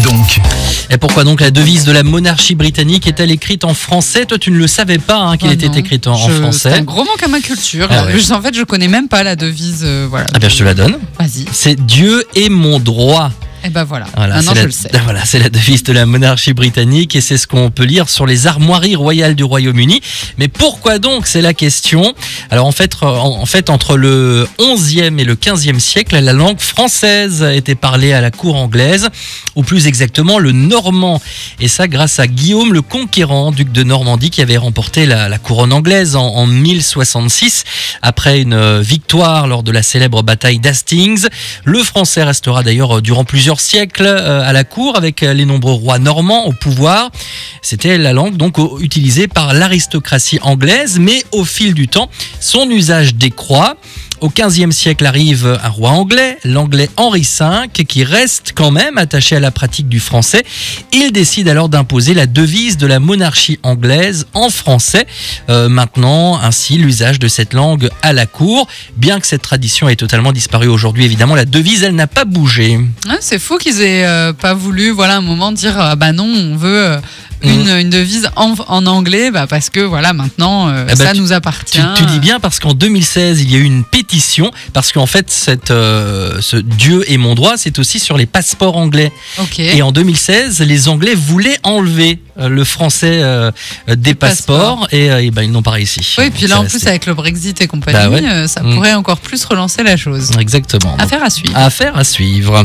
pourquoi donc Et pourquoi donc la devise de la monarchie britannique est-elle écrite en français Toi, tu ne le savais pas hein, qu'elle Ah était écrite en, en Je- C'est français. un gros manque à ma culture. Ah ouais. Je- En fait, je connais même pas la devise. euh, voilà. Ah bien, je te la donne. Vas-y. C'est Dieu est mon droit. Et ben voilà. Voilà, Maintenant, c'est je la, le sais. Voilà, c'est la devise de la monarchie britannique et c'est ce qu'on peut lire sur les armoiries royales du Royaume-Uni. Mais pourquoi donc C'est la question. Alors en fait, en, en fait, entre le 11e et le 15e siècle, la langue française était parlée à la cour anglaise, ou plus exactement le normand. Et ça grâce à Guillaume le Conquérant, duc de Normandie, qui avait remporté la, la couronne anglaise en, en 1066 après une euh, victoire lors de la célèbre bataille d'Hastings. Le français restera d'ailleurs euh, durant plusieurs siècles euh, à la cour avec euh, les nombreux rois normands au pouvoir. C'était la langue donc utilisée par l'aristocratie anglaise, mais au fil du temps, son usage décroît. Au XVe siècle arrive un roi anglais, l'anglais Henri V, qui reste quand même attaché à la pratique du français. Il décide alors d'imposer la devise de la monarchie anglaise en français, euh, maintenant ainsi l'usage de cette langue à la cour. Bien que cette tradition ait totalement disparu aujourd'hui, évidemment, la devise, elle n'a pas bougé. Ah, c'est fou qu'ils aient euh, pas voulu, voilà, un moment dire, ah bah non, on veut Mm. une, une devise en, en anglais, bah parce que voilà, maintenant, euh, Eh ben, ça tu- nous appartient. Tu, tu dis bien parce qu'en 2016, il y a eu une pétition, parce qu'en fait, cette, euh, ce Dieu est mon droit, c'est aussi sur les passeports anglais. Et en 2016, les Anglais voulaient enlever euh, le français euh, des passeports, et, et ben, ils n'ont pas réussi. Oui, puis là, en resté. plus, avec le Brexit et compagnie, Bah ouais. ça Mm. pourrait encore plus relancer la chose. Exactement. Affaire à suivre. Affaire à suivre.